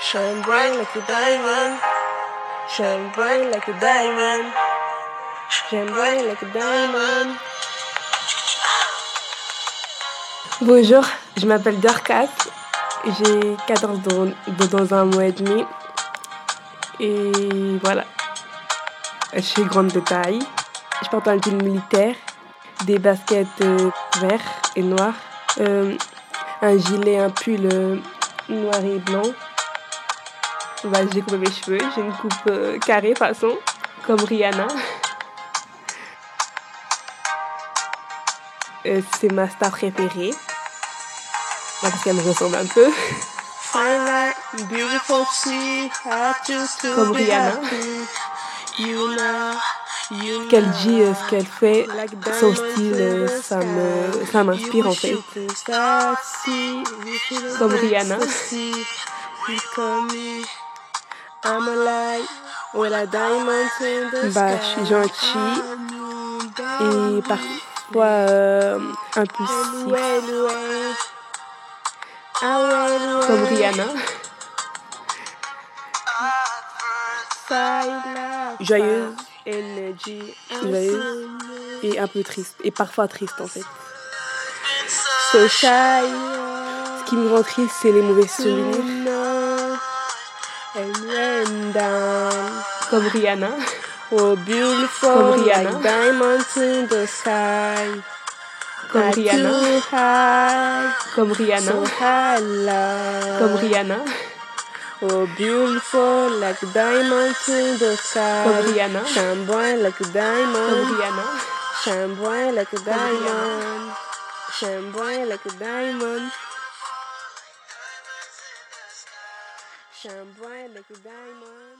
Shine bright like a diamond. Shine bright like a diamond. Shine bright like a diamond. Bonjour, je m'appelle Dorcas. J'ai 14 ans dans, un mois et demi. Et voilà. Je suis grande de taille. Je porte un jean militaire, des baskets euh, verts et noirs, euh, un gilet, un pull euh, noir et blanc. Bah, j'ai coupé mes cheveux, j'ai une coupe carrée façon, comme Rihanna. C'est ma star préférée. Parce qu'elle me ressemble un peu. Comme Rihanna. Qu'elle dit ce qu'elle fait, son style, ça me, ça m'inspire en fait. Comme Rihanna. Bah, je suis gentille et parfois euh, impulsive. Comme Rihanna. Joyeuse, joyeuse et un peu triste. Et parfois triste en fait. So shy. Ce qui me rend triste, c'est les mauvais souvenirs. Comme Rihanna. Oh, beautiful, Comme Rihanna. like diamonds in the sky. Comme Rihanna. Comme Rihanna. so high, love. Comme Rihanna. Oh, beautiful, like diamonds in the sky. Comme Rihanna. Shine bright like a diamond. Rihanna. Shine bright like a diamond. Shine bright like a diamond. Shine bright like a diamond.